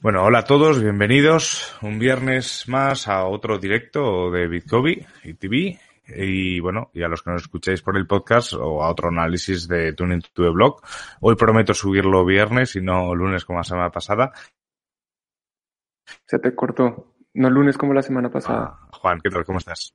Bueno, hola a todos, bienvenidos un viernes más a otro directo de Bitcoin y TV. Y bueno, y a los que nos escucháis por el podcast o a otro análisis de Tuning to the Blog. Hoy prometo subirlo viernes y no lunes como la semana pasada. Se te cortó. No lunes como la semana pasada. Ah, Juan, ¿qué tal? ¿Cómo estás?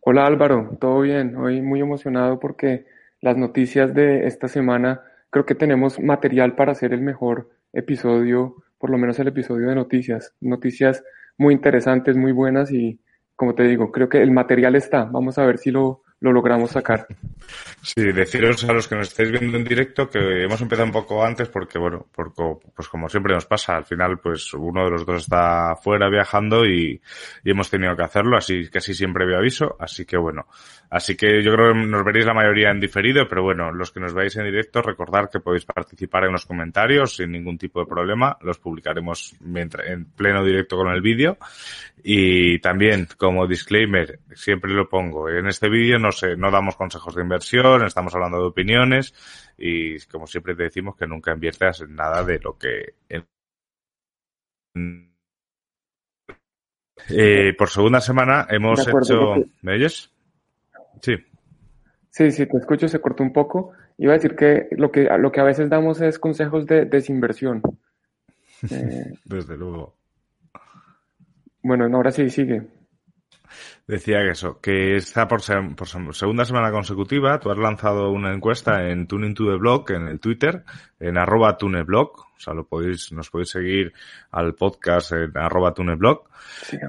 Hola Álvaro, todo bien. Hoy muy emocionado porque las noticias de esta semana creo que tenemos material para hacer el mejor episodio, por lo menos el episodio de noticias. Noticias muy interesantes, muy buenas y como te digo, creo que el material está. Vamos a ver si lo, lo logramos sacar. Sí, deciros a los que nos estáis viendo en directo que hemos empezado un poco antes porque, bueno, pues como siempre nos pasa, al final pues uno de los dos está fuera viajando y, y hemos tenido que hacerlo, así así siempre veo aviso, así que bueno, así que yo creo que nos veréis la mayoría en diferido, pero bueno, los que nos veáis en directo, recordad que podéis participar en los comentarios sin ningún tipo de problema, los publicaremos mientras, en pleno directo con el vídeo y también como disclaimer, siempre lo pongo, en este vídeo no sé, no damos consejos de inversión, estamos hablando de opiniones y como siempre te decimos que nunca inviertas en nada de lo que... Eh, por segunda semana hemos hecho... ¿Me oyes? Sí. Sí, sí, te escucho, se cortó un poco. Iba a decir que lo que, lo que a veces damos es consejos de desinversión. Eh, Desde luego. Bueno, ahora sí, sigue. Decía que eso, que está por, por, segunda semana consecutiva, tú has lanzado una encuesta en Tuning to the Blog, en el Twitter, en arroba tuneblog, o sea, lo podéis, nos podéis seguir al podcast en arroba tuneblog.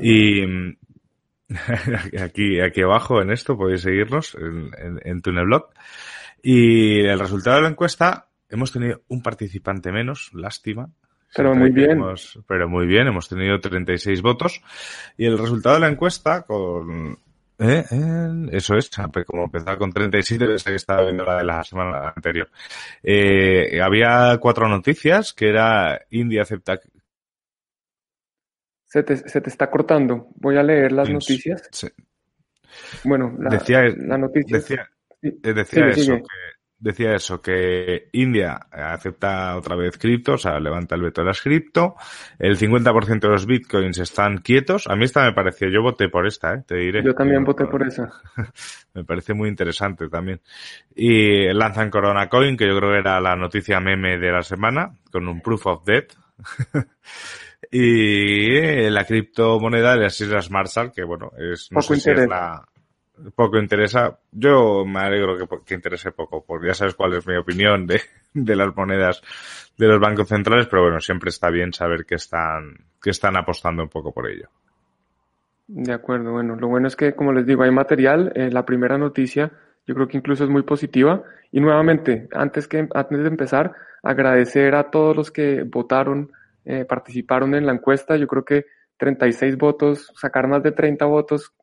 y aquí, aquí abajo en esto podéis seguirnos en, en, en tuneblog. Y el resultado de la encuesta, hemos tenido un participante menos, lástima, pero muy bien. pero muy bien, hemos tenido 36 votos. Y el resultado de la encuesta con... ¿Eh? Eso es, como empezaba con 37, que estaba viendo la de la semana anterior. Eh, había cuatro noticias, que era India acepta... Se te, se te está cortando. Voy a leer las noticias. Sí. Bueno, la, decía, la noticia... Decía, decía eso, que decía eso, que India acepta otra vez cripto, o sea, levanta el veto de las cripto, el 50% de los bitcoins están quietos. A mí esta me pareció, yo voté por esta, ¿eh? te diré. Yo también voté por esa. me parece muy interesante también. Y lanzan Corona Coin, que yo creo que era la noticia meme de la semana, con un proof of debt. y la criptomoneda de las Islas Marshall, que bueno, es, no sé si es la, poco interesa. Yo me alegro que, que, interese poco, porque ya sabes cuál es mi opinión de, de las monedas de los bancos centrales, pero bueno, siempre está bien saber que están, que están apostando un poco por ello. De acuerdo, bueno, lo bueno es que, como les digo, hay material. Eh, la primera noticia, yo creo que incluso es muy positiva. Y nuevamente, antes, que, antes de empezar, agradecer a todos los que votaron, eh, participaron en la encuesta. Yo creo que 36 votos, sacar más de 30 votos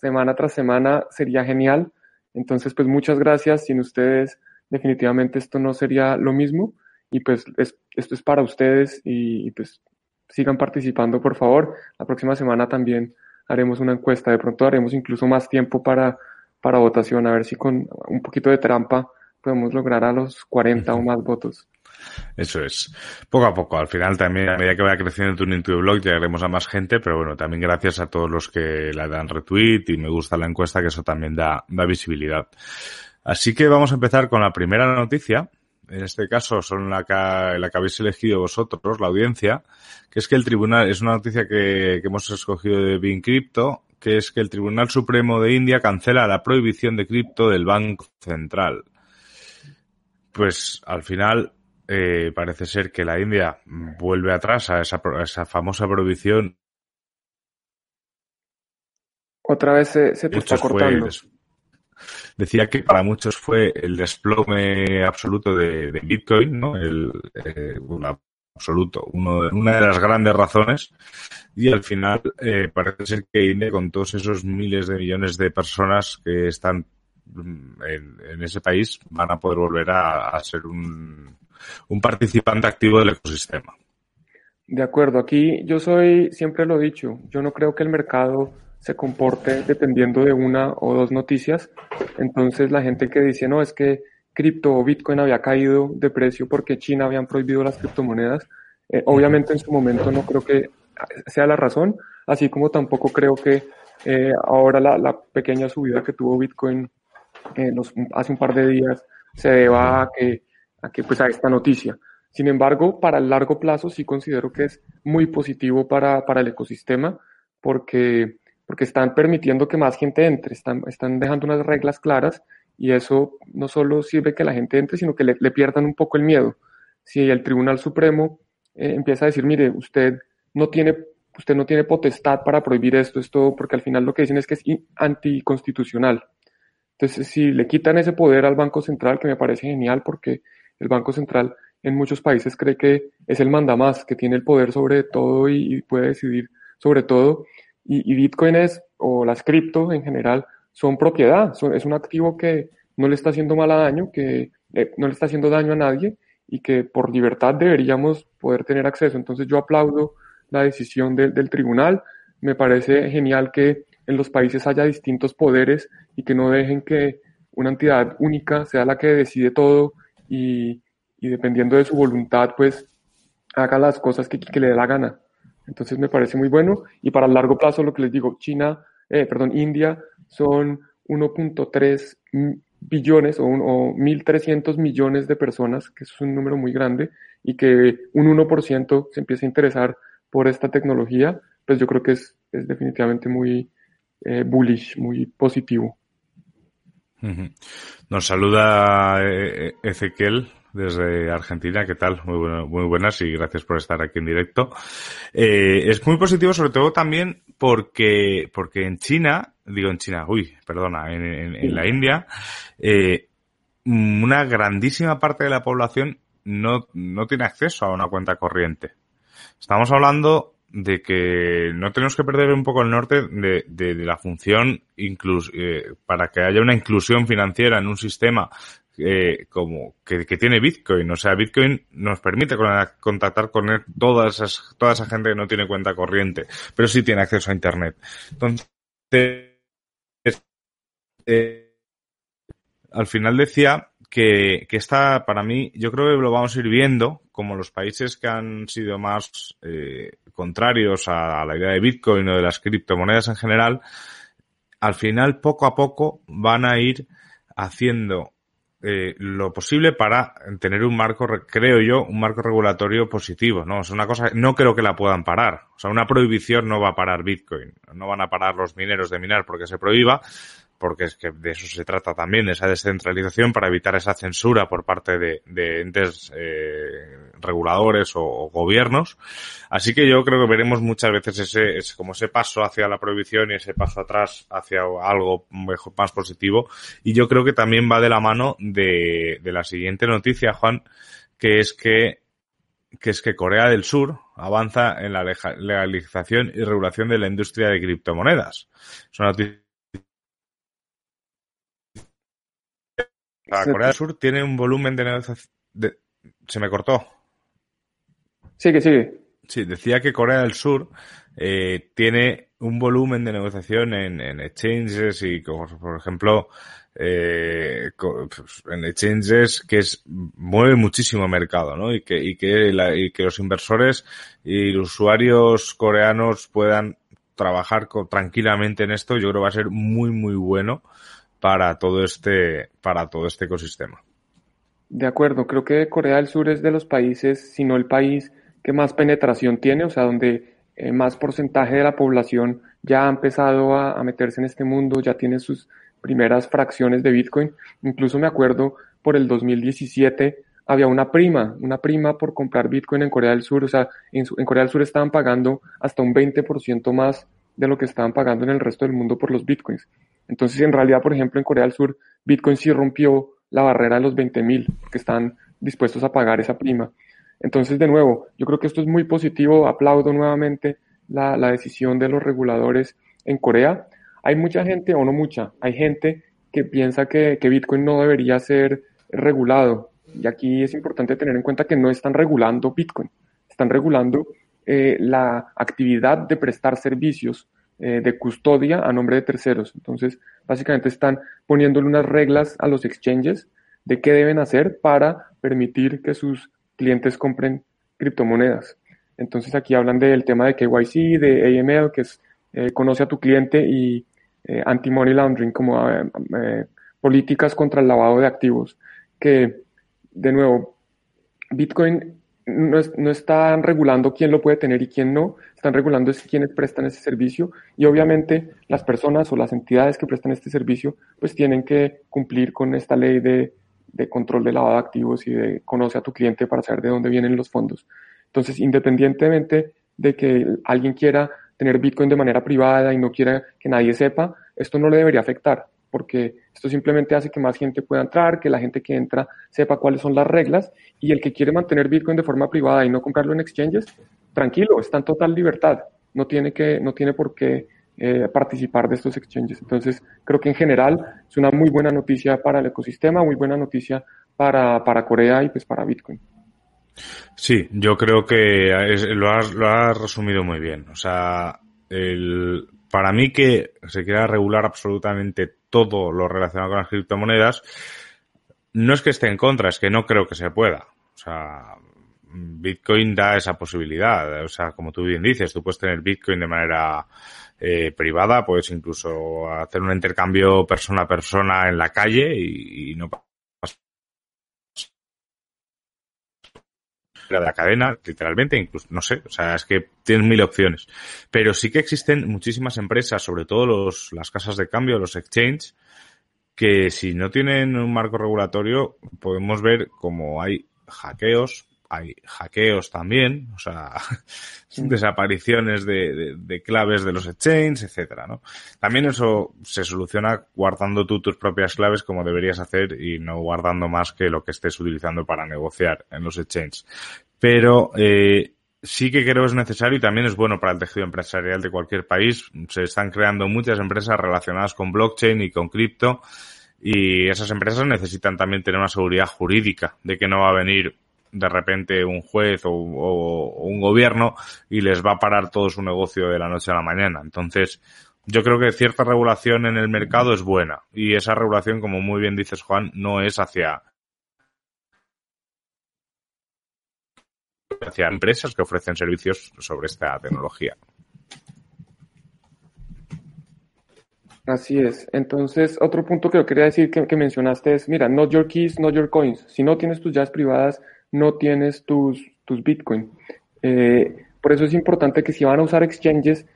semana tras semana sería genial. Entonces, pues muchas gracias. Sin ustedes, definitivamente esto no sería lo mismo. Y pues es, esto es para ustedes y, y, pues sigan participando, por favor. La próxima semana también haremos una encuesta. De pronto haremos incluso más tiempo para, para votación, a ver si con un poquito de trampa podemos lograr a los 40 o más votos. Eso es. Poco a poco. Al final también, a medida que vaya creciendo tu Into Blog, llegaremos a más gente, pero bueno, también gracias a todos los que la dan retweet y me gusta la encuesta, que eso también da, da visibilidad. Así que vamos a empezar con la primera noticia. En este caso son la que, la que habéis elegido vosotros, la audiencia, que es que el tribunal, es una noticia que, que hemos escogido de Bin Crypto, que es que el Tribunal Supremo de India cancela la prohibición de cripto del Banco Central. Pues al final eh, parece ser que la India vuelve atrás a esa, a esa famosa prohibición. Otra vez se, se te está cortando. Fue, decía que para muchos fue el desplome absoluto de, Bitcoin, ¿no? El, eh, absoluto, uno, una de las grandes razones. Y al final eh, parece ser que India, con todos esos miles de millones de personas que están mm, en, ese país, van a poder volver a, ser un, un participante activo del ecosistema. De acuerdo, aquí yo soy, siempre lo he dicho, yo no creo que el mercado se comporte dependiendo de una o dos noticias. Entonces la gente que dice, no, es que cripto o Bitcoin había caído de precio porque China habían prohibido las criptomonedas, eh, obviamente en su momento no creo que sea la razón, así como tampoco creo que eh, ahora la, la, pequeña subida que tuvo Bitcoin eh, los, hace un par de días se deba a que, a que pues a esta noticia. Sin embargo, para el largo plazo sí considero que es muy positivo para, para el ecosistema porque porque están permitiendo que más gente entre, están, están dejando unas reglas claras y eso no solo sirve que la gente entre, sino que le, pierdan un poco el miedo. Si el Tribunal Supremo eh, empieza a decir, mire, usted no tiene usted no tiene potestad para prohibir esto, esto, porque al final lo que dicen es que es anticonstitucional. Entonces, si le quitan ese poder al Banco Central, que me parece genial, porque el Banco Central en muchos países cree que es el mandamás, que tiene el poder sobre todo y puede decidir sobre todo, y, Bitcoin es, o las cripto en general, son propiedad, es un activo que no le está haciendo mal a daño, que eh, no le está haciendo daño a nadie y que por libertad deberíamos poder tener acceso. Entonces yo aplaudo la decisión del tribunal, me parece genial que en los países haya distintos poderes y que no dejen que una entidad única sea la que decide todo y, dependiendo de su voluntad, pues haga las cosas que, que le dé la gana. Entonces me parece muy bueno. Y para el largo plazo, lo que les digo, China, eh, perdón, India son 1.3 billones o, o 1.300 millones de personas, que es un número muy grande, y que un 1% se empiece a interesar por esta tecnología, pues yo creo que es, es definitivamente muy eh, bullish, muy positivo. Nos saluda eh, Ezequiel desde Argentina. ¿Qué tal? Muy, bueno, muy buenas y gracias por estar aquí en directo. Eh, es muy positivo sobre todo también porque, porque en China, digo en China, uy, perdona, en, la India, eh, una grandísima parte de la población no, no tiene acceso a una cuenta corriente. Estamos hablando de que no tenemos que perder un poco el norte de, de, la función inclus, eh, para que haya una inclusión financiera en un sistema eh, como que, tiene Bitcoin. O sea, Bitcoin nos permite contactar con él, toda, toda esa gente que no tiene cuenta corriente, pero sí tiene acceso a Internet. Entonces, eh, al final decía que, que esta, para mí, yo creo que lo vamos a ir viendo, como los países que han sido más eh, contrarios a, a la idea de Bitcoin o de las criptomonedas en general, al final, poco a poco, van a ir haciendo eh, lo posible para tener un marco, creo yo, un marco regulatorio positivo, ¿no? Es una cosa, no creo que la puedan parar. O sea, una prohibición no va a parar Bitcoin. No van a parar los mineros de minar porque se prohíba, porque es que de eso se trata también, esa descentralización para evitar esa censura por parte de, entes eh, reguladores o, gobiernos. Así que yo creo que veremos muchas veces ese, ese, como ese paso hacia la prohibición y ese paso atrás hacia algo mejor, más positivo. Y yo creo que también va de la mano de, de la siguiente noticia, Juan, que es que que es que Corea del Sur avanza en la legalización y regulación de la industria de criptomonedas. Es La Corea del Sur tiene un volumen de negociación. Se me cortó. Sigue, sigue. Sí, decía que Corea del Sur eh, tiene un volumen de negociación en, en exchanges y, como por ejemplo, eh, pues, en exchanges que es, mueve muchísimo mercado, ¿no? Y que, y que, la, y que los inversores y los usuarios coreanos puedan trabajar tranquilamente en esto, yo creo que va a ser muy, muy bueno para todo este, para todo este ecosistema. De acuerdo, creo que Corea del Sur es de los países, si no el país que más penetración tiene, o sea, donde eh, más porcentaje de la población ya ha empezado a, meterse en este mundo, ya tiene sus primeras fracciones de Bitcoin. Incluso me acuerdo por el 2017 había una prima, una prima por comprar Bitcoin en Corea del Sur, o sea, en, en Corea del Sur estaban pagando hasta un 20% más de lo que estaban pagando en el resto del mundo por los Bitcoins. Entonces, en realidad, por ejemplo, en Corea del Sur, Bitcoin sí rompió la barrera de los 20 mil, porque están dispuestos a pagar esa prima. Entonces, de nuevo, yo creo que esto es muy positivo. Aplaudo nuevamente la, la decisión de los reguladores en Corea. Hay mucha gente, o no mucha, hay gente que piensa que, que Bitcoin no debería ser regulado. Y aquí es importante tener en cuenta que no están regulando Bitcoin, están regulando eh, la actividad de prestar servicios eh, de custodia a nombre de terceros. Entonces, básicamente están poniéndole unas reglas a los exchanges de qué deben hacer para permitir que sus clientes compren criptomonedas. Entonces, aquí hablan del tema de KYC, de AML, que es eh, conoce a tu cliente y eh, anti-money laundering, como políticas contra el lavado de activos, que, de nuevo, Bitcoin no, es, no, están regulando quién lo puede tener y quién no, están regulando es quiénes prestan ese servicio y obviamente las personas o las entidades que prestan este servicio pues tienen que cumplir con esta ley de, de control de lavado de activos y de conoce a tu cliente para saber de dónde vienen los fondos. Entonces, independientemente de que alguien quiera tener Bitcoin de manera privada y no quiera que nadie sepa, esto no le debería afectar, porque esto simplemente hace que más gente pueda entrar, que la gente que entra sepa cuáles son las reglas y el que quiere mantener Bitcoin de forma privada y no comprarlo en exchanges, tranquilo, está en total libertad, no tiene, que, no tiene por qué eh, participar de estos exchanges. Entonces, creo que en general es una muy buena noticia para el ecosistema, muy buena noticia para, para Corea y pues para Bitcoin. Sí, yo creo que lo, has, lo has resumido muy bien. O sea, el, para mí que se quiera regular absolutamente todo lo relacionado con las criptomonedas, no es que esté en contra, es que no creo que se pueda. O sea, Bitcoin da esa posibilidad. O sea, como tú bien dices, tú puedes tener Bitcoin de manera eh, privada, puedes incluso hacer un intercambio persona a persona en la calle y, y no de la cadena, literalmente, incluso, no sé, o sea, es que tienes mil opciones. Pero sí que existen muchísimas empresas, sobre todo los, las casas de cambio, los exchanges, que si no tienen un marco regulatorio, podemos ver como hay hackeos, hay hackeos también, o sea, desapariciones de, de, de, claves de los exchanges, etcétera, ¿no? También eso se soluciona guardando tú tus propias claves como deberías hacer y no guardando más que lo que estés utilizando para negociar en los exchanges. Pero eh, sí que creo es necesario y también es bueno para el tejido empresarial de cualquier país. Se están creando muchas empresas relacionadas con blockchain y con cripto y esas empresas necesitan también tener una seguridad jurídica de que no va a venir de repente un juez o, un gobierno y les va a parar todo su negocio de la noche a la mañana. Entonces, yo creo que cierta regulación en el mercado es buena y esa regulación, como muy bien dices Juan, no es hacia hacia empresas que ofrecen servicios sobre esta tecnología. Así es. Entonces, otro punto que yo quería decir que, que mencionaste es, mira, not your keys, not your coins. Si no tienes tus llaves privadas, no tienes tus, tus Bitcoin. Eh, por eso es importante que si van a usar exchanges,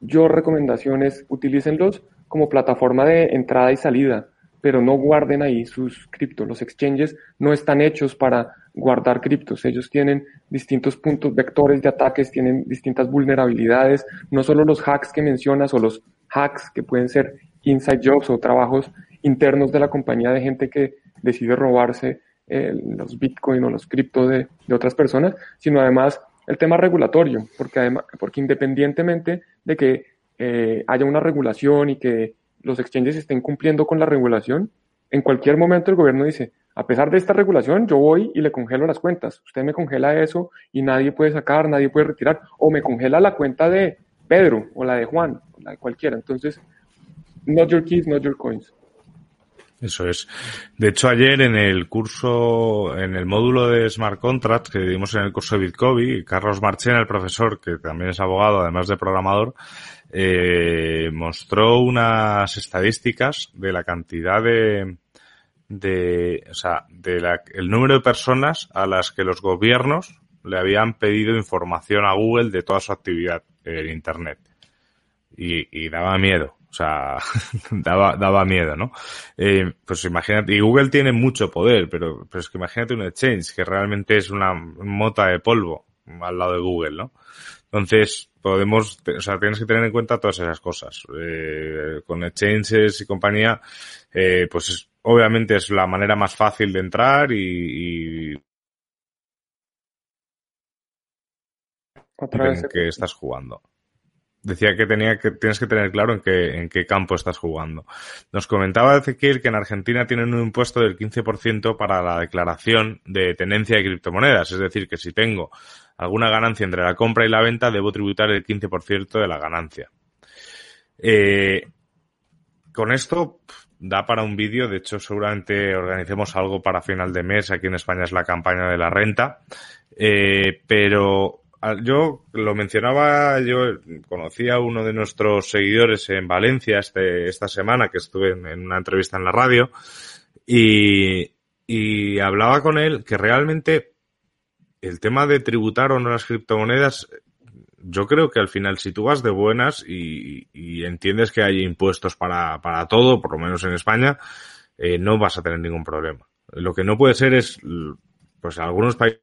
yo recomendaciones, utilícenlos como plataforma de entrada y salida, pero no guarden ahí sus criptos. Los exchanges no están hechos para guardar criptos. Ellos tienen distintos puntos, vectores de ataques, tienen distintas vulnerabilidades, no solo los hacks que mencionas o los hacks que pueden ser inside jobs o trabajos internos de la compañía de gente que decide robarse eh, los bitcoin o los cripto de, otras personas, sino además el tema regulatorio, porque, además, porque independientemente de que eh, haya una regulación y que los exchanges estén cumpliendo con la regulación, en cualquier momento el gobierno dice, a pesar de esta regulación, yo voy y le congelo las cuentas. Usted me congela eso y nadie puede sacar, nadie puede retirar, o me congela la cuenta de Pedro o la de Juan, o la de cualquiera. Entonces, not your keys, not your coins. Eso es. De hecho, ayer en el curso, en el módulo de Smart Contracts que dimos en el curso de Bitcoin, Carlos Marchena, el profesor, que también es abogado, además de programador, eh, mostró unas estadísticas de la cantidad de, de, o sea, de la, el número de personas a las que los gobiernos le habían pedido información a Google de toda su actividad en Internet. Y, y daba miedo. O sea, daba, daba miedo, ¿no? Eh, pues imagínate, y Google tiene mucho poder, pero, pero es que imagínate un exchange que realmente es una mota de polvo al lado de Google, ¿no? Entonces, podemos, o sea, tienes que tener en cuenta todas esas cosas. Eh, con exchanges y compañía, eh, pues obviamente es la manera más fácil de entrar y, y Otra vez. en qué estás jugando. Decía que tenía que tienes que tener claro en qué, en qué campo estás jugando. Nos comentaba Ezequiel que en Argentina tienen un impuesto del 15% para la declaración de tenencia de criptomonedas. Es decir, que si tengo alguna ganancia entre la compra y la venta, debo tributar el 15% de la ganancia. Eh, con esto da para un vídeo, de hecho seguramente organicemos algo para final de mes, aquí en España es la campaña de la renta, eh, pero yo lo mencionaba, yo conocí a uno de nuestros seguidores en Valencia este, esta semana, que estuve en, una entrevista en la radio, y, y hablaba con él que realmente el tema de tributar o no las criptomonedas, yo creo que al final si tú vas de buenas y, y entiendes que hay impuestos para, para todo, por lo menos en España, eh, no vas a tener ningún problema. Lo que no puede ser es, pues algunos países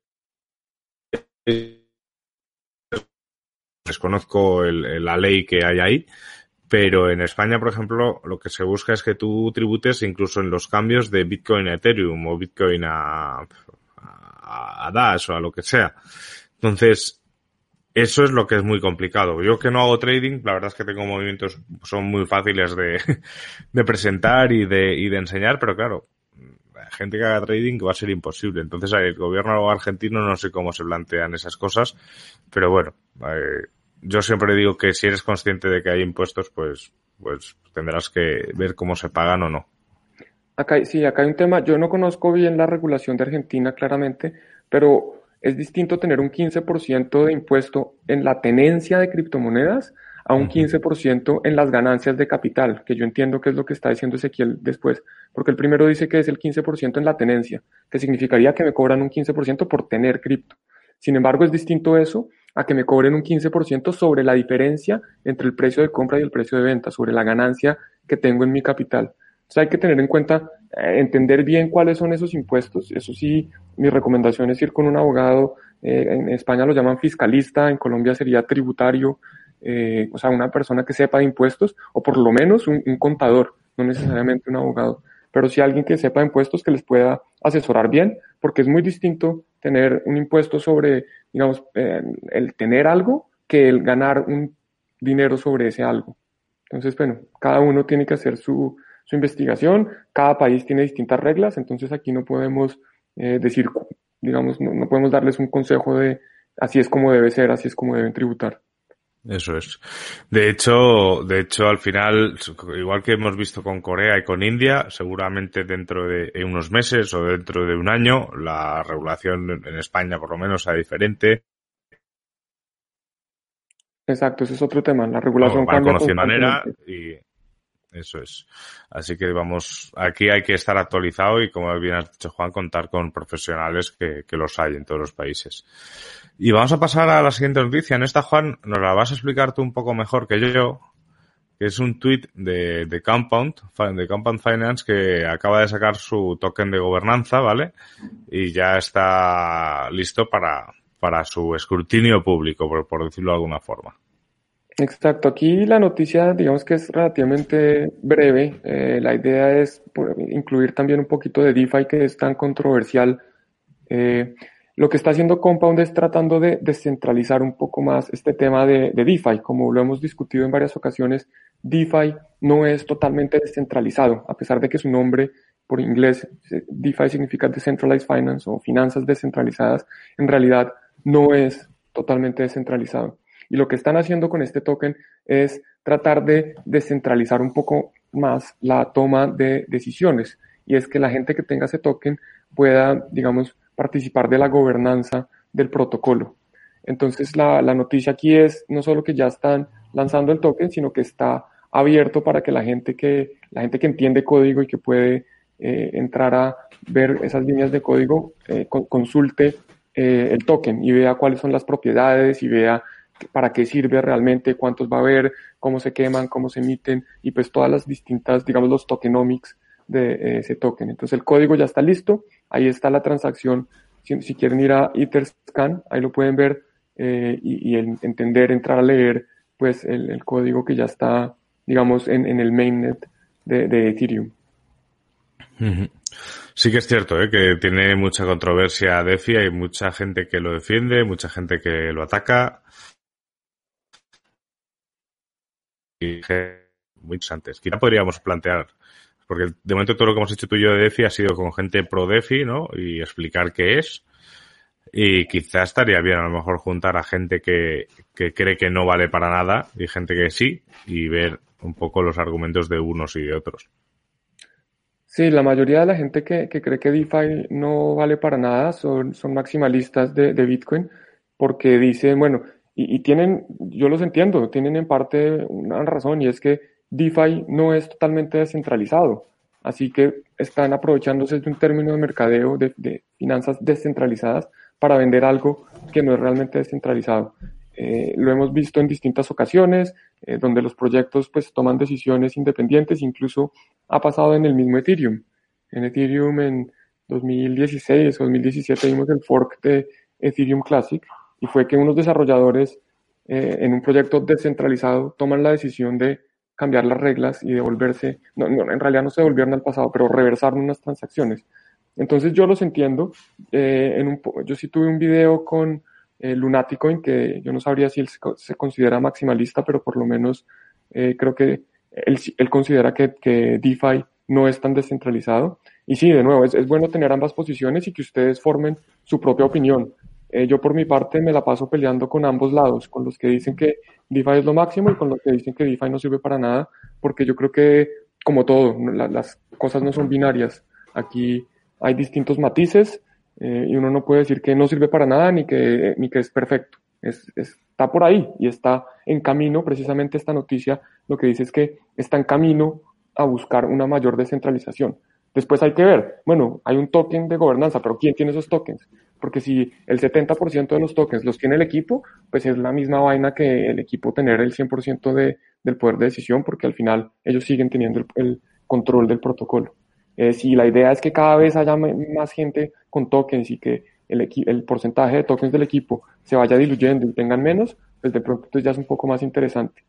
desconozco la ley que hay ahí, pero en España, por ejemplo, lo que se busca es que tú tributes incluso en los cambios de Bitcoin a Ethereum o Bitcoin a, a, a Dash o a lo que sea. Entonces, eso es lo que es muy complicado. Yo que no hago trading, la verdad es que tengo movimientos, son muy fáciles de, de presentar y de, y de enseñar, pero claro, gente que haga trading va a ser imposible. Entonces, el gobierno argentino no sé cómo se plantean esas cosas, pero bueno, eh, yo siempre digo que si eres consciente de que hay impuestos, pues, pues tendrás que ver cómo se pagan o no. Acá, sí, acá hay un tema, yo no conozco bien la regulación de Argentina claramente, pero es distinto tener un 15% de impuesto en la tenencia de criptomonedas a un 15% en las ganancias de capital, que yo entiendo que es lo que está diciendo Ezequiel después, porque el primero dice que es el 15% en la tenencia, que significaría que me cobran un 15% por tener cripto. Sin embargo, es distinto eso a que me cobren un 15% sobre la diferencia entre el precio de compra y el precio de venta, sobre la ganancia que tengo en mi capital. Entonces hay que tener en cuenta, eh, entender bien cuáles son esos impuestos. Eso sí, mi recomendación es ir con un abogado. Eh, en España lo llaman fiscalista, en Colombia sería tributario, eh, o sea, una persona que sepa de impuestos, o por lo menos un, un contador, no necesariamente un abogado pero sí alguien que sepa impuestos que les pueda asesorar bien, porque es muy distinto tener un impuesto sobre digamos, el tener algo que el ganar un dinero sobre ese algo. Entonces, bueno, cada uno tiene que hacer su, su investigación, cada país tiene distintas reglas, entonces aquí no podemos eh, decir, digamos, no, no podemos darles un consejo de así es como debe ser, así es como deben tributar. Eso es. De hecho, de hecho, al final, igual que hemos visto con Corea y con India, seguramente dentro de unos meses o dentro de un año, la regulación en España por lo menos sea diferente. Exacto, ese es otro tema. La regulación va cambia manera y eso es. Así que vamos, aquí hay que estar actualizado y como bien has dicho Juan, contar con profesionales que, que los hay en todos los países. Y vamos a pasar a la siguiente noticia. En esta, Juan, nos la vas a explicar tú un poco mejor que yo, que es un tweet de, de Compound, de Compound Finance, que acaba de sacar su token de gobernanza, ¿vale? Y ya está listo para, para su escrutinio público, por, por decirlo de alguna forma. Exacto, aquí la noticia digamos que es relativamente breve. Eh, la idea es incluir también un poquito de DeFi que es tan controversial. Eh, lo que está haciendo Compound es tratando de descentralizar un poco más este tema de, de DeFi. Como lo hemos discutido en varias ocasiones, DeFi no es totalmente descentralizado, a pesar de que su nombre por inglés, DeFi significa Decentralized Finance o finanzas descentralizadas, en realidad no es totalmente descentralizado. Y lo que están haciendo con este token es tratar de descentralizar un poco más la toma de decisiones. Y es que la gente que tenga ese token pueda, digamos, participar de la gobernanza del protocolo. Entonces, la, la noticia aquí es no solo que ya están lanzando el token, sino que está abierto para que la gente que, la gente que entiende código y que puede eh, entrar a ver esas líneas de código, eh, con- consulte eh, el token y vea cuáles son las propiedades y vea para qué sirve realmente, cuántos va a haber, cómo se queman, cómo se emiten y pues todas las distintas, digamos, los tokenomics de eh, ese token. Entonces el código ya está listo, ahí está la transacción. Si, quieren ir a Etherscan, ahí lo pueden ver eh, y, el entender, entrar a leer pues el, código que ya está, digamos, en, el mainnet de, Ethereum. Sí que es cierto, ¿eh? que tiene mucha controversia DeFi, hay mucha gente que lo defiende, mucha gente que lo ataca. Y muy interesantes. Quizá podríamos plantear, porque de momento todo lo que hemos hecho tú y yo de DeFi ha sido con gente pro DeFi, ¿no? Y explicar qué es. Y quizá estaría bien a lo mejor juntar a gente que, que cree que no vale para nada y gente que sí y ver un poco los argumentos de unos y de otros. Sí, la mayoría de la gente que, cree que DeFi no vale para nada son, son maximalistas de, Bitcoin porque dicen, bueno, y, y, tienen, yo los entiendo, tienen en parte una razón y es que DeFi no es totalmente descentralizado. Así que están aprovechándose de un término de mercadeo de, finanzas descentralizadas para vender algo que no es realmente descentralizado. Eh, lo hemos visto en distintas ocasiones, eh, donde los proyectos pues toman decisiones independientes, incluso ha pasado en el mismo Ethereum. En Ethereum en 2016 o 2017 vimos el fork de Ethereum Classic y fue que unos desarrolladores eh, en un proyecto descentralizado toman la decisión de cambiar las reglas y devolverse, no, en realidad no se devolvieron al pasado, pero reversar unas transacciones. Entonces yo los entiendo. Eh, yo sí tuve un video con eh, Lunaticoin, que yo no sabría si él se, considera maximalista, pero por lo menos eh, creo que él, él considera que, que, DeFi no es tan descentralizado. Y sí, de nuevo, es, es bueno tener ambas posiciones y que ustedes formen su propia opinión. Eh, yo por mi parte me la paso peleando con ambos lados, con los que dicen que DeFi es lo máximo y con los que dicen que DeFi no sirve para nada, porque yo creo que, como todo, las cosas no son binarias. Aquí hay distintos matices eh, y uno no puede decir que no sirve para nada ni que, ni que es perfecto. Es, está por ahí y está en camino, precisamente esta noticia lo que dice es que está en camino a buscar una mayor descentralización. Después hay que ver, bueno, hay un token de gobernanza, pero ¿quién tiene esos tokens? Porque si el 70% de los tokens los tiene el equipo, pues es la misma vaina que el equipo tener el 100% de, del poder de decisión, porque al final ellos siguen teniendo el, control del protocolo. Eh, si la idea es que cada vez haya más gente con tokens y que el, el porcentaje de tokens del equipo se vaya diluyendo y tengan menos, pues de pronto ya es un poco más interesante.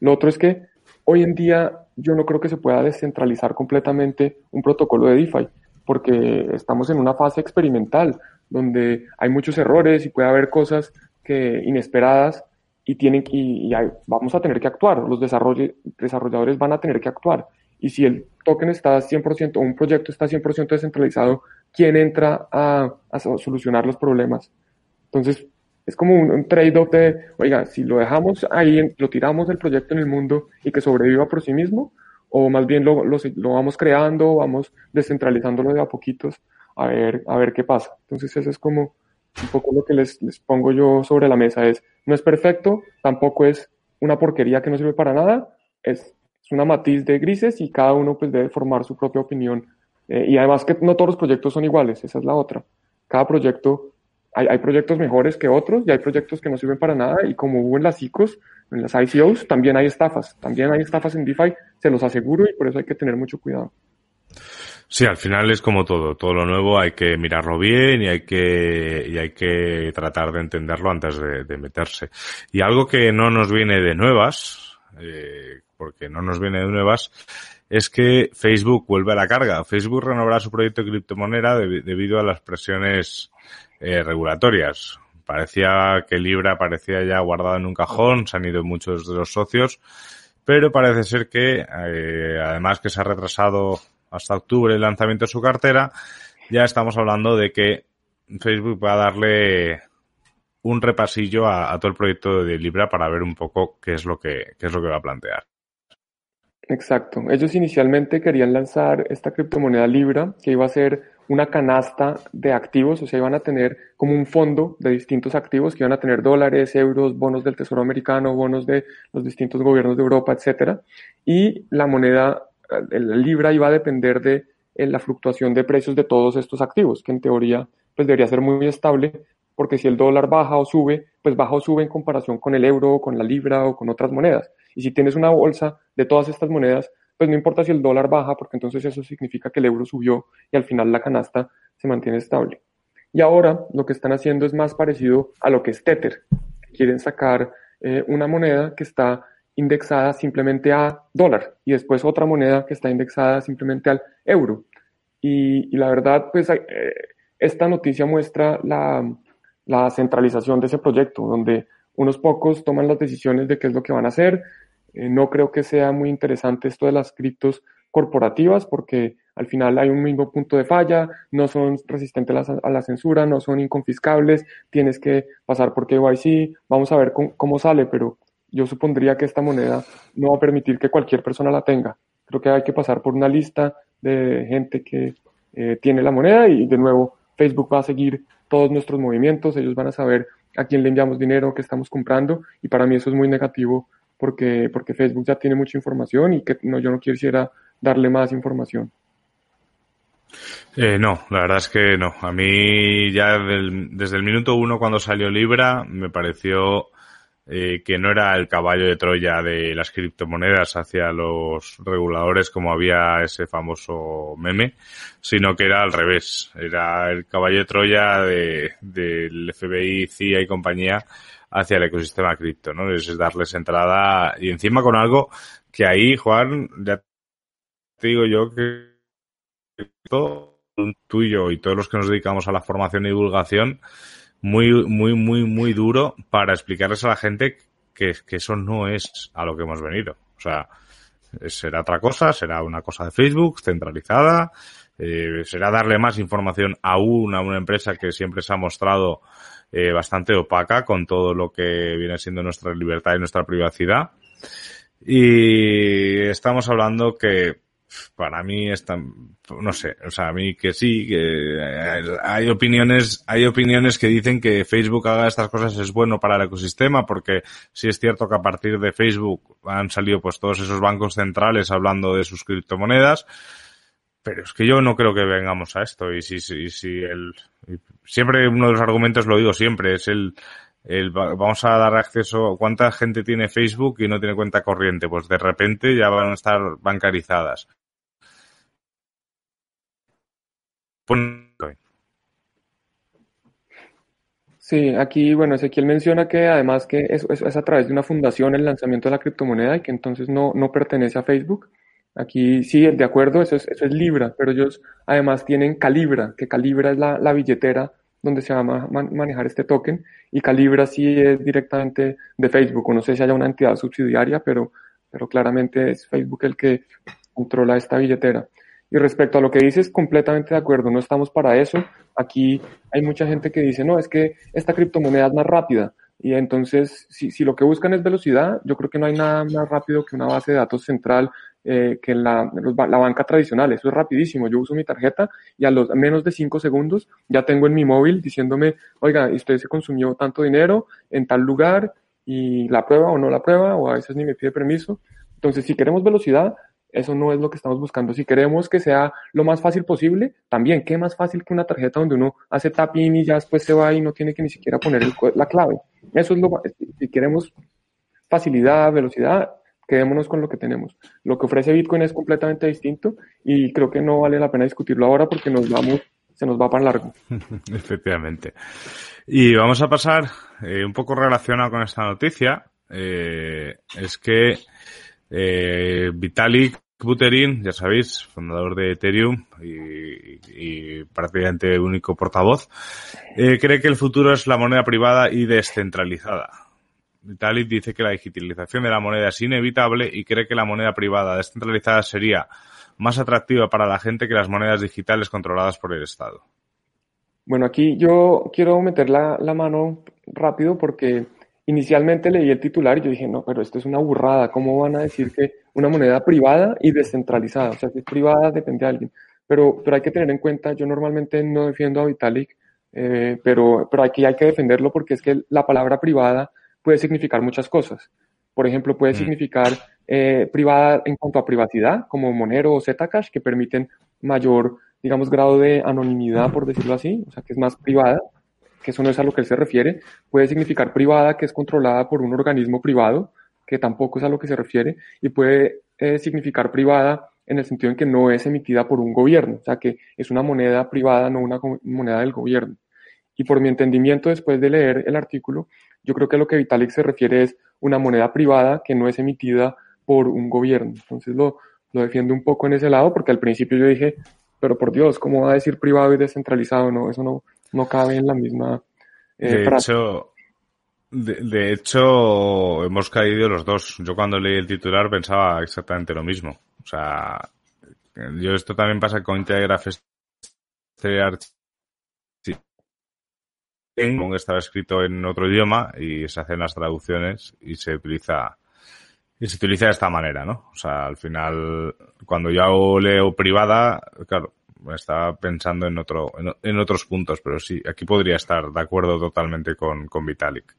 Lo otro es que hoy en día yo no creo que se pueda descentralizar completamente un protocolo de DeFi, porque estamos en una fase experimental donde hay muchos errores y puede haber cosas que inesperadas y tienen y, vamos a tener que actuar, los desarrolladores van a tener que actuar. Y si el token está 100% o un proyecto está 100% descentralizado, ¿quién entra a, a, solucionar los problemas? Entonces, es como un, trade-off de, oiga, si lo dejamos ahí, lo tiramos del proyecto en el mundo y que sobreviva por sí mismo, o más bien lo, lo, lo vamos creando, vamos descentralizándolo de a poquitos a ver, a ver qué pasa. Entonces eso es como un poco lo que les, les pongo yo sobre la mesa. Es, no es perfecto, tampoco es una porquería que no sirve para nada, es, es una matiz de grises y cada uno pues debe formar su propia opinión. Eh, y además que no todos los proyectos son iguales, esa es la otra. Cada proyecto, hay, hay, proyectos mejores que otros y hay proyectos que no sirven para nada y como hubo en las ICOs, en las ICOs, también hay estafas, también hay estafas en DeFi, se los aseguro y por eso hay que tener mucho cuidado. Sí, al final es como todo. Todo lo nuevo hay que mirarlo bien y hay que, y hay que tratar de entenderlo antes de, meterse. Y algo que no nos viene de nuevas, eh, porque no nos viene de nuevas, es que Facebook vuelve a la carga. Facebook renovará su proyecto de criptomoneda debido a las presiones eh, regulatorias. Parecía que Libra parecía ya guardado en un cajón, se han ido muchos de los socios, pero parece ser que, eh, además que se ha retrasado hasta octubre el lanzamiento de su cartera, ya estamos hablando de que Facebook va a darle un repasillo a, todo el proyecto de Libra para ver un poco qué es lo que, es lo que va a plantear. Exacto. Ellos inicialmente querían lanzar esta criptomoneda Libra, que iba a ser una canasta de activos, o sea, iban a tener como un fondo de distintos activos que iban a tener dólares, euros, bonos del Tesoro americano, bonos de los distintos gobiernos de Europa, etcétera. Y la moneda el libra iba a depender de la fluctuación de precios de todos estos activos, que en teoría pues debería ser muy estable, porque si el dólar baja o sube, pues baja o sube en comparación con el euro, con la libra o con otras monedas. Y si tienes una bolsa de todas estas monedas, pues no importa si el dólar baja, porque entonces eso significa que el euro subió y al final la canasta se mantiene estable. Y ahora lo que están haciendo es más parecido a lo que es Tether. quieren sacar eh, una moneda que está indexada simplemente a dólar y después otra moneda que está indexada simplemente al euro. Y, la verdad, pues eh, esta noticia muestra la, centralización de ese proyecto, donde unos pocos toman las decisiones de qué es lo que van a hacer. Eh, no creo que sea muy interesante esto de las criptos corporativas porque al final hay un mismo punto de falla, no son resistentes a la, censura, no son inconfiscables, tienes que pasar por KYC, vamos a ver cómo, sale, pero yo supondría que esta moneda no va a permitir que cualquier persona la tenga. Creo que hay que pasar por una lista de gente que eh, tiene la moneda y de nuevo Facebook va a seguir todos nuestros movimientos, ellos van a saber a quién le enviamos dinero, qué estamos comprando y para mí eso es muy negativo porque, porque Facebook ya tiene mucha información y que no, yo no quisiera darle más información. Eh, no, la verdad es que no. A mí ya desde el minuto uno cuando salió Libra me pareció eh, que no era el caballo de Troya de las criptomonedas hacia los reguladores como había ese famoso meme, sino que era al revés. Era el caballo de Troya del FBI, CIA y compañía hacia el ecosistema cripto, ¿no? Es darles entrada y encima con algo que ahí, Juan, ya te digo yo que todo tuyo y todos los que nos dedicamos a la formación y divulgación muy, muy, muy, muy duro para explicarles a la gente que, eso no es a lo que hemos venido. O sea, será otra cosa, será una cosa de Facebook centralizada, eh, será darle más información aún a una empresa que siempre se ha mostrado eh, bastante opaca con todo lo que viene siendo nuestra libertad y nuestra privacidad. Y estamos hablando que para mí está, no sé, o sea, a mí que sí, que hay opiniones, hay opiniones que dicen que Facebook haga estas cosas es bueno para el ecosistema, porque sí es cierto que a partir de Facebook han salido pues todos esos bancos centrales hablando de sus criptomonedas, pero es que yo no creo que vengamos a esto y si, si, si el, siempre uno de los argumentos lo digo siempre, es el, el, vamos a dar acceso, ¿cuánta gente tiene Facebook y no tiene cuenta corriente? Pues de repente ya van a estar bancarizadas. Sí, aquí, bueno, Ezequiel menciona que además que es, es, a través de una fundación el lanzamiento de la criptomoneda y que entonces no, no pertenece a Facebook. Aquí sí, de acuerdo, eso es, eso es Libra, pero ellos además tienen Calibra, que Calibra es la, la billetera donde se va a manejar este token y Calibra sí es directamente de Facebook. No sé si haya una entidad subsidiaria, pero, pero claramente es Facebook el que controla esta billetera. Y respecto a lo que dices, completamente de acuerdo, no estamos para eso. Aquí hay mucha gente que dice, no, es que esta criptomoneda es más rápida. Y entonces, si, si lo que buscan es velocidad, yo creo que no hay nada más rápido que una base de datos central eh, que la, la banca tradicional. Eso es rapidísimo. Yo uso mi tarjeta y a los menos de cinco segundos ya tengo en mi móvil diciéndome, oiga, usted se consumió tanto dinero en tal lugar y la prueba o no la prueba, o a veces ni me pide permiso. Entonces, si queremos velocidad, eso no es lo que estamos buscando. Si queremos que sea lo más fácil posible, también, ¿qué más fácil que una tarjeta donde uno hace tapping y ya después se va y no tiene que ni siquiera poner la clave? Eso es lo Si queremos facilidad, velocidad, quedémonos con lo que tenemos. Lo que ofrece Bitcoin es completamente distinto y creo que no vale la pena discutirlo ahora porque nos vamos, se nos va para largo. Efectivamente. Y vamos a pasar eh, un poco relacionado con esta noticia. Eh, es que eh, Vitalik Buterin, ya sabéis, fundador de Ethereum y, prácticamente único portavoz, eh, cree que el futuro es la moneda privada y descentralizada. Vitalik dice que la digitalización de la moneda es inevitable y cree que la moneda privada descentralizada sería más atractiva para la gente que las monedas digitales controladas por el Estado. Bueno, aquí yo quiero meter la, la mano rápido porque Inicialmente leí el titular y yo dije, no, pero esto es una burrada, ¿cómo van a decir que una moneda privada y descentralizada? O sea, si es privada depende de alguien. Pero, pero hay que tener en cuenta, yo normalmente no defiendo a Vitalik, eh, pero, pero aquí hay que defenderlo porque es que la palabra privada puede significar muchas cosas. Por ejemplo, puede mm. significar eh, privada en cuanto a privacidad, como Monero o Zcash, que permiten mayor, digamos, grado de anonimidad, por decirlo así, o sea, que es más privada que eso no es a lo que él se refiere, puede significar privada, que es controlada por un organismo privado, que tampoco es a lo que se refiere, y puede eh, significar privada en el sentido en que no es emitida por un gobierno, o sea que es una moneda privada, no una moneda del gobierno. Y por mi entendimiento, después de leer el artículo, Yo creo que lo que Vitalik se refiere es una moneda privada que no es emitida por un gobierno. Entonces lo, lo defiendo un poco en ese lado porque al principio yo dije, pero por Dios, ¿cómo va a decir privado y descentralizado? No, eso no, no cabe en la misma eh, de Hecho, de, hecho, hemos caído los dos. Yo cuando leí el titular pensaba exactamente lo mismo. O sea, yo esto también pasa con Integraf este estaba escrito en otro idioma y se hacen las traducciones y se utiliza y se utiliza de esta manera, ¿no? O sea, al final, cuando yo leo privada, claro, estaba pensando en otro, en, otros puntos, pero sí, aquí podría estar de acuerdo totalmente con, con Vitalik.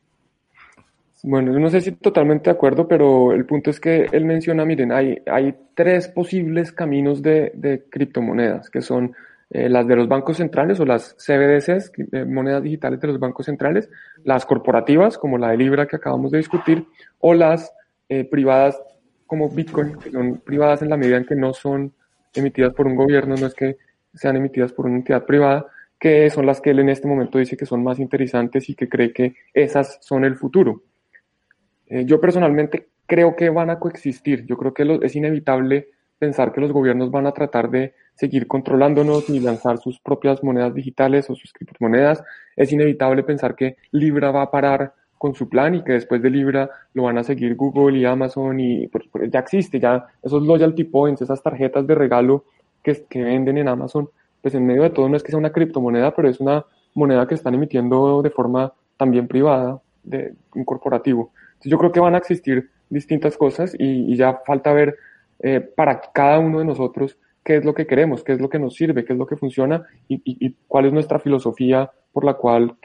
Bueno, no sé si totalmente de acuerdo, pero el punto es que él menciona, miren, hay, hay tres posibles caminos de, de criptomonedas, que son eh, las de los bancos centrales o las CBDCs, eh, monedas digitales de los bancos centrales, las corporativas, como la de Libra que acabamos de discutir, o las eh, privadas como Bitcoin, que son privadas en la medida en que no son emitidas por un gobierno, no es que sean emitidas por una entidad privada, que son las que él en este momento dice que son más interesantes y que cree que esas son el futuro. Eh, yo personalmente creo que van a coexistir. Yo creo que es inevitable pensar que los gobiernos van a tratar de seguir controlándonos y lanzar sus propias monedas digitales o sus criptomonedas. Es inevitable pensar que Libra va a parar con su plan y que después de Libra lo van a seguir Google y Amazon y pues, pues, ya existe, ya esos loyalty points, esas tarjetas de regalo que, que venden en Amazon, pues en medio de todo no es que sea una criptomoneda, pero es una moneda que están emitiendo de forma también privada, de un corporativo. Yo creo que van a existir distintas cosas y, ya falta ver eh, para cada uno de nosotros qué es lo que queremos, qué es lo que nos sirve, qué es lo que funciona y, cuál es nuestra filosofía por la cual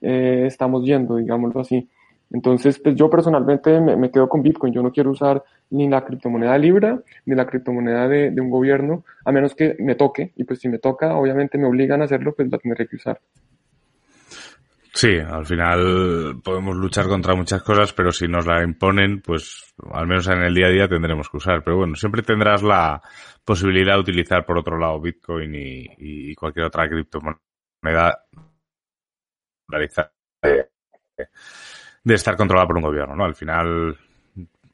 eh, estamos yendo, digámoslo así. Entonces, pues yo personalmente me, quedo con Bitcoin. Yo no quiero usar ni la criptomoneda Libra, ni la criptomoneda de, un gobierno, a menos que me toque. Y pues si me toca, obviamente me obligan a hacerlo, pues la tendré que usar. Sí, al final podemos luchar contra muchas cosas, pero si nos la imponen, pues al menos en el día a día tendremos que usar. Pero bueno, siempre tendrás la posibilidad de utilizar por otro lado Bitcoin y, cualquier otra criptomoneda de, estar controlada por un gobierno, ¿no? Al final,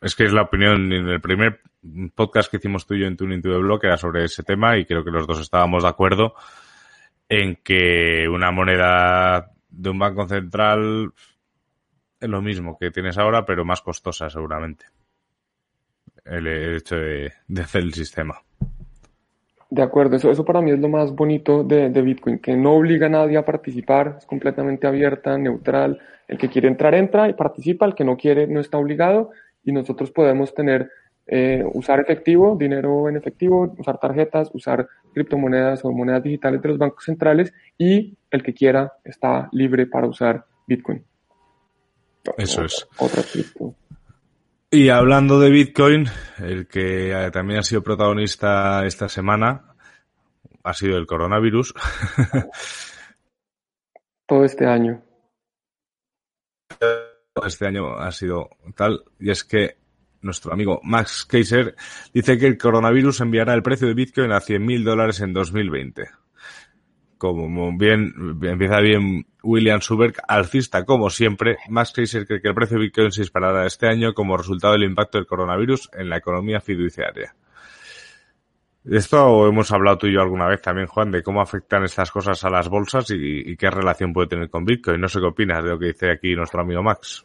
es que es la opinión, en el primer podcast que hicimos tú y yo en Tuning to the Block era sobre ese tema y creo que los dos estábamos de acuerdo en que una moneda de un banco central es lo mismo que tienes ahora, pero más costosa seguramente. El hecho de hacer el sistema. De acuerdo, eso, eso para mí es lo más bonito de, Bitcoin, que no obliga a nadie a participar, es completamente abierta, neutral. El que quiere entrar, entra y participa, el que no quiere no está obligado y nosotros podemos tener, eh, usar efectivo, dinero en efectivo, usar tarjetas, usar criptomonedas o monedas digitales de los bancos centrales y el que quiera está libre para usar Bitcoin. Eso es. Y hablando de Bitcoin, el que eh, también ha sido protagonista esta semana ha sido el coronavirus. Todo este año. Este año ha sido tal, y es que nuestro amigo Max Kaiser dice que el coronavirus enviará el precio de Bitcoin a 100.000 dólares en 2020 como bien empieza bien William Suberg, alcista como siempre, Max Kaiser cree que el precio de Bitcoin se disparará este año como resultado del impacto del coronavirus en la economía fiduciaria. De esto hemos hablado tú y yo alguna vez también, Juan, de cómo afectan estas cosas a las bolsas y, qué relación puede tener con Bitcoin. No sé qué opinas de lo que dice aquí nuestro amigo Max.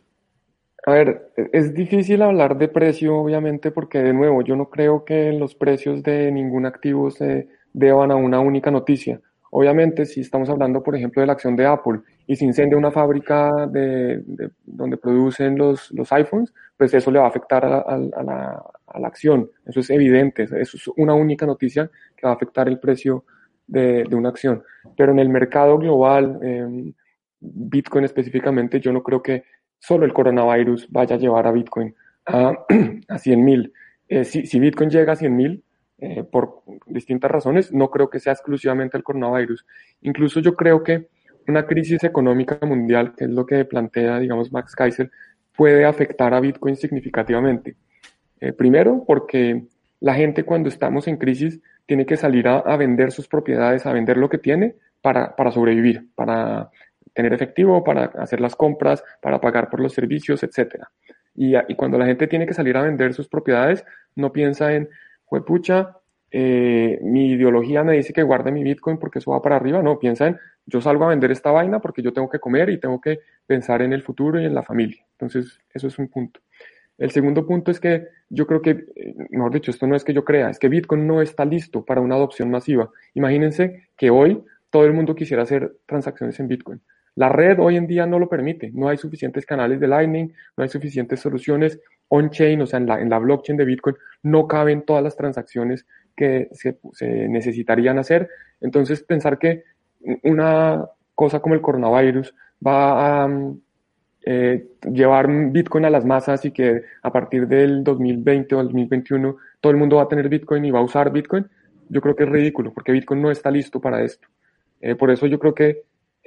A ver, es difícil hablar de precio, obviamente, porque de nuevo, yo no creo que los precios de ningún activo se deban a una única noticia. Obviamente, si estamos hablando, por ejemplo, de la acción de Apple y se incendia una fábrica de, donde producen los, los, iPhones, pues eso le va a afectar a, la, a, la, acción. Eso es evidente. Eso es una única noticia que va a afectar el precio de, de una acción. Pero en el mercado global, eh, Bitcoin específicamente, yo no creo que solo el coronavirus vaya a llevar a Bitcoin a, a 100 mil. Eh, si, si Bitcoin llega a 100 mil, eh, por distintas razones. No creo que sea exclusivamente el coronavirus. Incluso yo creo que una crisis económica mundial, que es lo que plantea, digamos, Max Kaiser, puede afectar a Bitcoin significativamente. Eh, primero, porque la gente cuando estamos en crisis tiene que salir a, vender sus propiedades, a vender lo que tiene para, para sobrevivir, para tener efectivo, para hacer las compras, para pagar por los servicios, etcétera. Y, cuando la gente tiene que salir a vender sus propiedades, no piensa en, pucha, eh, mi ideología me dice que guarde mi Bitcoin porque eso va para arriba. No, piensa en, yo salgo a vender esta vaina porque yo tengo que comer y tengo que pensar en el futuro y en la familia. Entonces, eso es un punto. El segundo punto es que yo creo que, eh, mejor dicho, esto no es que yo crea, es que Bitcoin no está listo para una adopción masiva. Imagínense que hoy todo el mundo quisiera hacer transacciones en Bitcoin. La red hoy en día no lo permite. No hay suficientes canales de Lightning, no hay suficientes soluciones on-chain, o sea, en la, blockchain de Bitcoin no caben todas las transacciones que se, necesitarían hacer. Entonces, pensar que una cosa como el coronavirus va a eh, llevar Bitcoin a las masas y que a partir del 2020 o el 2021 todo el mundo va a tener Bitcoin y va a usar Bitcoin, yo creo que es ridículo porque Bitcoin no está listo para esto. Eh, por eso yo creo que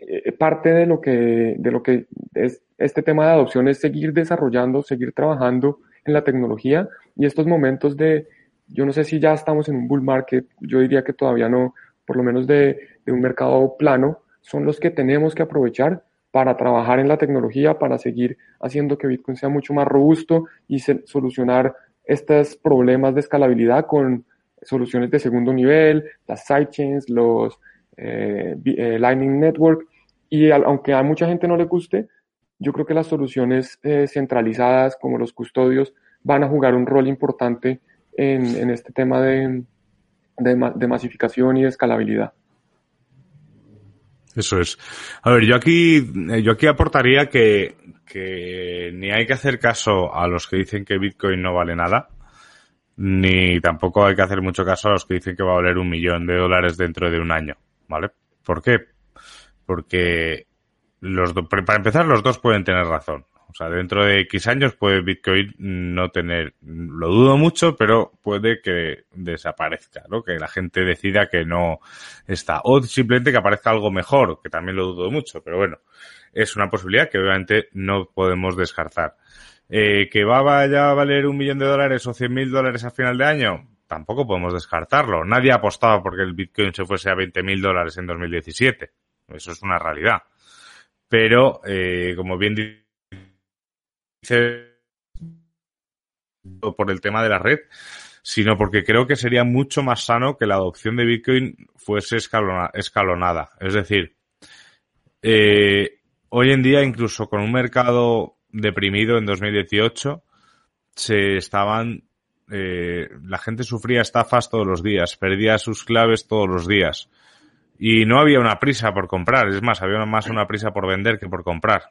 eh, parte de lo que, de lo que es este tema de adopción es seguir desarrollando, seguir trabajando en la tecnología y estos momentos de, yo no sé si ya estamos en un bull market, yo diría que todavía no, por lo menos de, de un mercado plano, son los que tenemos que aprovechar para trabajar en la tecnología, para seguir haciendo que Bitcoin sea mucho más robusto y solucionar estos problemas de escalabilidad con soluciones de segundo nivel, las sidechains, los eh, eh, Lightning Network. Y aunque a mucha gente no le guste, yo creo que las soluciones eh, centralizadas como los custodios van a jugar un rol importante en, este tema de, de, masificación y de escalabilidad. Eso es. A ver, yo aquí, yo aquí aportaría que, que ni hay que hacer caso a los que dicen que Bitcoin no vale nada, ni tampoco hay que hacer mucho caso a los que dicen que va a valer un millón de dólares dentro de un año, ¿vale? ¿Por qué? Porque los para empezar, los dos pueden tener razón. O sea, dentro de X años puede Bitcoin no tener, lo dudo mucho, pero puede que desaparezca, ¿no? Que la gente decida que no está. O simplemente que aparezca algo mejor, que también lo dudo mucho, pero bueno, es una posibilidad que obviamente no podemos descartar. Eh, ¿Que va a valer un millón de dólares o cien mil dólares a final de año? Tampoco podemos descartarlo. Nadie ha apostado porque el Bitcoin se fuese a 20 mil dólares en 2017. Eso es una realidad. Pero, eh, como bien dice por el tema de la red, sino porque creo que sería mucho más sano que la adopción de Bitcoin fuese escalonada. Es decir, eh, hoy en día, incluso con un mercado deprimido en 2018, se estaban, eh, la gente sufría estafas todos los días, perdía sus claves todos los días. Y no había una prisa por comprar, es más, había más una prisa por vender que por comprar.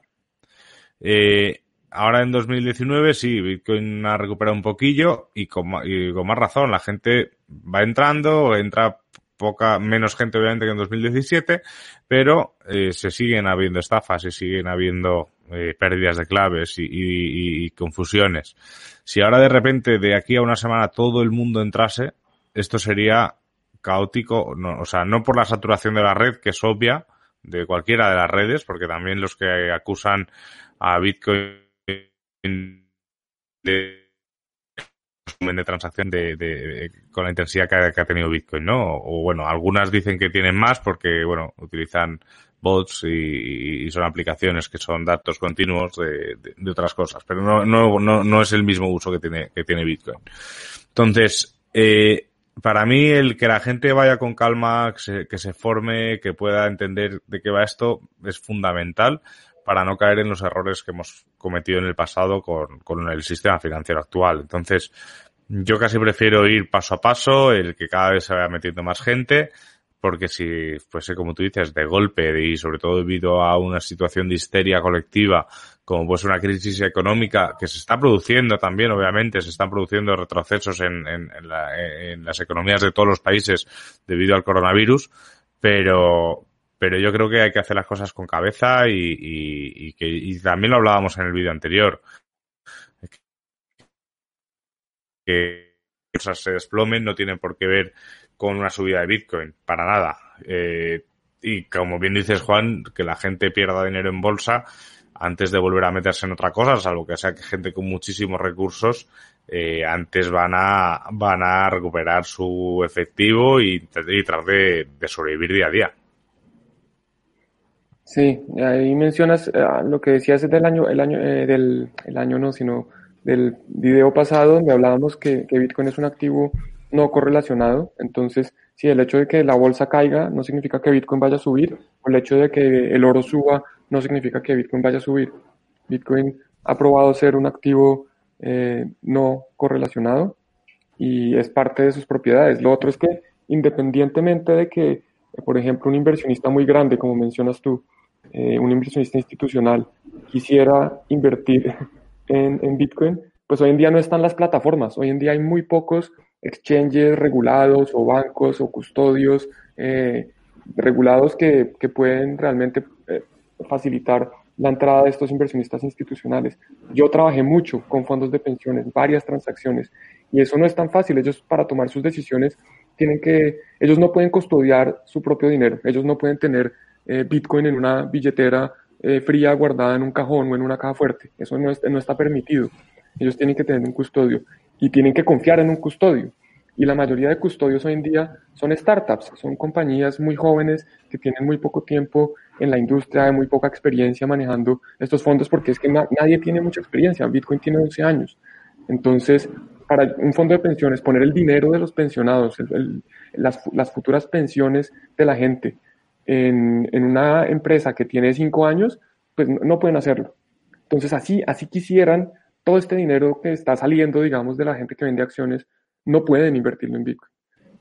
Eh, ahora en 2019 sí, Bitcoin ha recuperado un poquillo y con, más razón, la gente va entrando, entra poca, menos gente obviamente que en 2017, pero eh, se siguen habiendo estafas y siguen habiendo eh, pérdidas de claves y, confusiones. Si ahora de repente de aquí a una semana todo el mundo entrase, esto sería caótico, no, o sea, no por la saturación de la red, que es obvia, de cualquiera de las redes, porque también los que acusan a Bitcoin de de transacción de, con la intensidad que ha, tenido Bitcoin, ¿no? O bueno, algunas dicen que tienen más porque, bueno, utilizan bots y, son aplicaciones que son datos continuos de, otras cosas, pero no, no, no, no es el mismo uso que tiene, que tiene Bitcoin. Entonces, eh, para mí el que la gente vaya con calma, que se, que se forme, que pueda entender de qué va esto, es fundamental para no caer en los errores que hemos cometido en el pasado con, con el sistema financiero actual. Entonces, yo casi prefiero ir paso a paso, el que cada vez se vaya metiendo más gente, porque si fuese, como tú dices, de golpe y sobre todo debido a una situación de histeria colectiva, como pues una crisis económica que se está produciendo también, obviamente, se están produciendo retrocesos en, en, en las economías de todos los países debido al coronavirus, pero, pero yo creo que hay que hacer las cosas con cabeza y, y, que y también lo hablábamos en el vídeo anterior. Que cosas se desplomen no tienen por qué ver con una subida de Bitcoin para nada. Eh, y como bien dices Juan que la gente pierda dinero en bolsa antes de volver a meterse en otra cosa salvo que sea que gente con muchísimos recursos eh, antes van a van a recuperar su efectivo y, y tratar de sobrevivir día a día. Sí, ahí mencionas eh, lo que decías del año, el año, eh, del el año no, sino del video pasado donde hablábamos que, que, Bitcoin es un activo no correlacionado. Entonces, si el hecho de que la bolsa caiga no significa que Bitcoin vaya a subir, o el hecho de que el oro suba no significa que Bitcoin vaya a subir. Bitcoin ha probado ser un activo eh, no correlacionado y es parte de sus propiedades. Lo otro es que independientemente de que, por ejemplo, un inversionista muy grande, como mencionas tú, eh, un inversionista institucional quisiera invertir en, en, Bitcoin, pues hoy en día no están las plataformas. Hoy en día hay muy pocos exchanges regulados o bancos o custodios eh, regulados que, que, pueden realmente eh, facilitar la entrada de estos inversionistas institucionales. Yo trabajé mucho con fondos de pensiones, varias transacciones, y eso no es tan fácil. Ellos para tomar sus decisiones tienen que, ellos no pueden custodiar su propio dinero, ellos no pueden tener eh, Bitcoin en una billetera eh, fría guardada en un cajón o en una caja fuerte. Eso no, no está permitido. Ellos tienen que tener un custodio y tienen que confiar en un custodio. Y la mayoría de custodios hoy en día son startups, son compañías muy jóvenes que tienen muy poco tiempo en la industria, muy poca experiencia manejando estos fondos, porque es que nadie tiene mucha experiencia. Bitcoin tiene 12 años. Entonces, para un fondo de pensiones, poner el dinero de los pensionados, las, las, futuras pensiones de la gente en, en, una empresa que tiene 5 años, pues no pueden hacerlo. Entonces, así, así quisieran todo este dinero que está saliendo, digamos, de la gente que vende acciones, no pueden invertirlo en Bitcoin.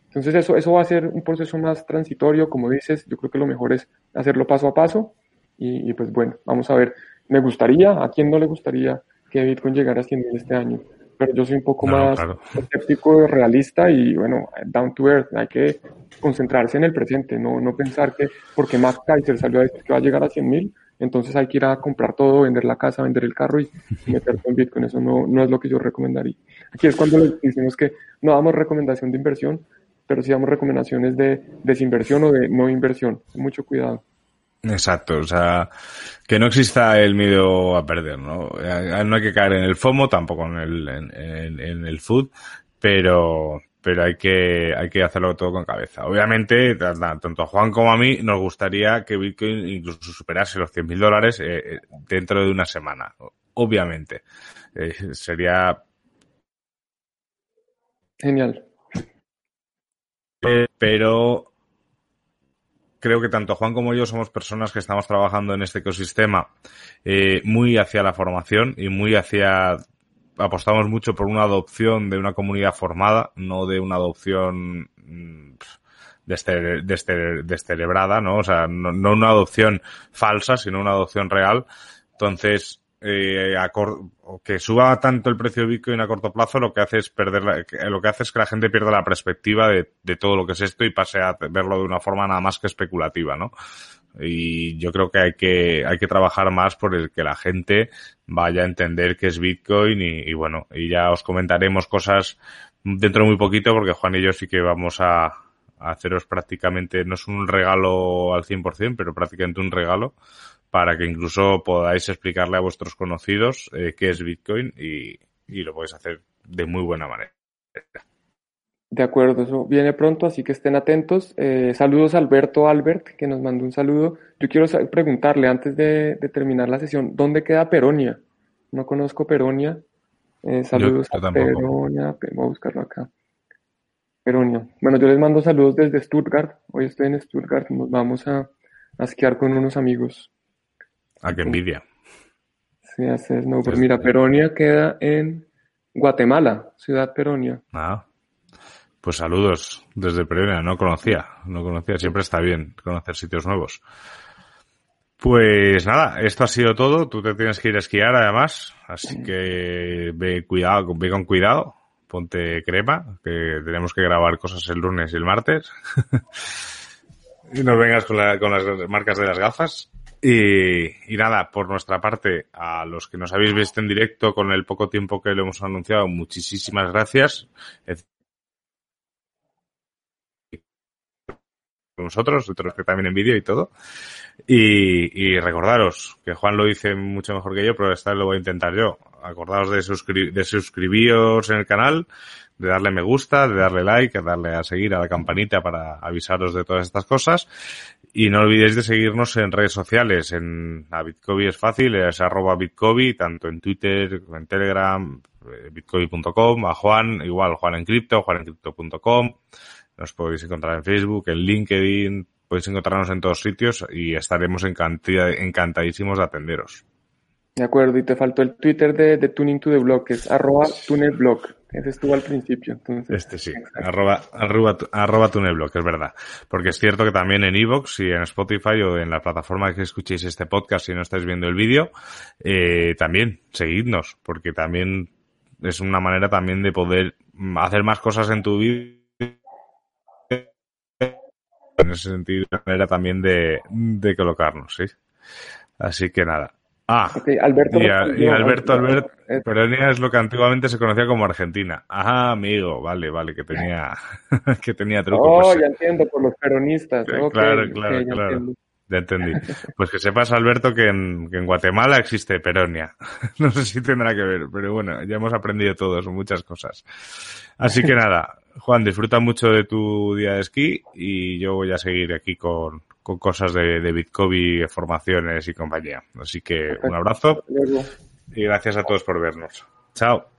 Entonces eso, eso va a ser un proceso más transitorio, como dices, yo creo que lo mejor es hacerlo paso a paso. Y, pues bueno, vamos a ver, me gustaría, a quién no le gustaría que Bitcoin llegara a 100 mil este año, pero yo soy un poco más escéptico, realista y bueno, down to earth, hay que concentrarse en el presente, no, no pensar que porque Max Kaiser salió a decir que va a llegar a 100 mil, entonces hay que ir a comprar todo, vender la casa, vender el carro y, meterse en Bitcoin. Eso no, no, es lo que yo recomendaría. Aquí es cuando les decimos que no damos recomendación de inversión, pero sí damos recomendaciones de desinversión o de no inversión. Mucho cuidado. Exacto, o sea, que no exista el miedo a perder, ¿no? Eh, no hay que caer en el FOMO, tampoco en el, en, en el food, pero, pero hay que, hay que hacerlo todo con cabeza. Obviamente, tanto a Juan como a mí nos gustaría que Bitcoin incluso superase los 100.000 dólares eh, eh, dentro de una semana. Obviamente. Eh, sería... Genial. pero creo que tanto Juan como yo somos personas que estamos trabajando en este ecosistema muy hacia la formación y muy hacia apostamos mucho por una adopción de una comunidad formada, no de una adopción mm, descerebrada, ¿no? O sea, no, una adopción falsa, sino una adopción real. Entonces, eh, que suba tanto el precio de Bitcoin a corto plazo, lo que hace es perder, lo que hace es que la gente pierda la perspectiva de, de todo lo que es esto y pase a verlo de una forma nada más que especulativa, ¿no? Y yo creo que hay que hay que trabajar más por el que la gente vaya a entender qué es Bitcoin y, bueno y ya os comentaremos cosas dentro de muy poquito porque Juan y yo sí que vamos a, haceros prácticamente no es un regalo al 100% pero prácticamente un regalo para que incluso podáis explicarle a vuestros conocidos eh, qué es Bitcoin y, y lo podéis hacer de muy buena manera. De acuerdo, eso viene pronto, así que estén atentos. Eh, saludos a Alberto Albert, que nos mandó un saludo. Yo quiero preguntarle antes de, terminar la sesión, ¿dónde queda Peronia? No conozco Peronia. Eh, saludos a Peronia, voy a buscarlo acá. Peronia. Bueno, yo les mando saludos desde Stuttgart. Hoy estoy en Stuttgart, nos vamos a, a esquiar con unos amigos. Ah, qué envidia. Sí, haces, no, pues mira, Peronia queda en Guatemala, ciudad Peronia. Ah. Pues saludos desde Pereira, no conocía, no conocía, siempre está bien conocer sitios nuevos. Pues nada, esto ha sido todo, tú te tienes que ir a esquiar además, así que ve cuidado, ve con cuidado, ponte crema, que tenemos que grabar cosas el lunes y el martes. y no vengas con, con las marcas de las gafas. Y, y, nada, por nuestra parte, a los que nos habéis visto en directo con el poco tiempo que lo hemos anunciado, muchísimas gracias nosotros, otros que también en vídeo y todo. Y, recordaros que Juan lo dice mucho mejor que yo, pero esta vez lo voy a intentar yo. Acordaos de, suscribiros en el canal, de darle me gusta, de darle like, de darle a seguir a la campanita para avisaros de todas estas cosas. Y no olvidéis de seguirnos en redes sociales. En a Bitcoin es fácil, es arroba Bitcoin, tanto en Twitter, en Telegram, eh, bitcoin.com, a Juan, igual Juan en cripto, juanencrypto.com. Nos podéis encontrar en Facebook, en LinkedIn, podéis encontrarnos en todos sitios y estaremos encantadísimos de atenderos. De acuerdo, y te faltó el Twitter de, de Tuning to the Block, que es arroba tunelblock. Ese estuvo al principio. Entonces, este sí, arroba, arroba, arroba es verdad. Porque es cierto que también en Evox y en Spotify o en la plataforma que escuchéis este podcast si no estáis viendo el vídeo, eh, también seguidnos, porque también es una manera también de poder hacer más cosas en tu vida en ese sentido, una manera también de, de colocarnos, ¿sí? Así que nada, Ah, Alberto y, Alberto, Alberto, Peronia es lo que antiguamente se conocía como Argentina. Ajá, amigo, vale, vale, que tenía, que tenía truco. Oh, pues ya entiendo, por los peronistas. claro, claro, claro. Ya entendí. Pues que sepas, Alberto, que en, que en Guatemala existe Peronia. No sé si tendrá que ver, pero bueno, ya hemos aprendido todos muchas cosas. Así que nada, Juan, disfruta mucho de tu día de esquí y yo voy a seguir aquí con, con cosas de, de Bitcoin, formaciones y compañía. Así que un abrazo y gracias a todos por vernos. Chao.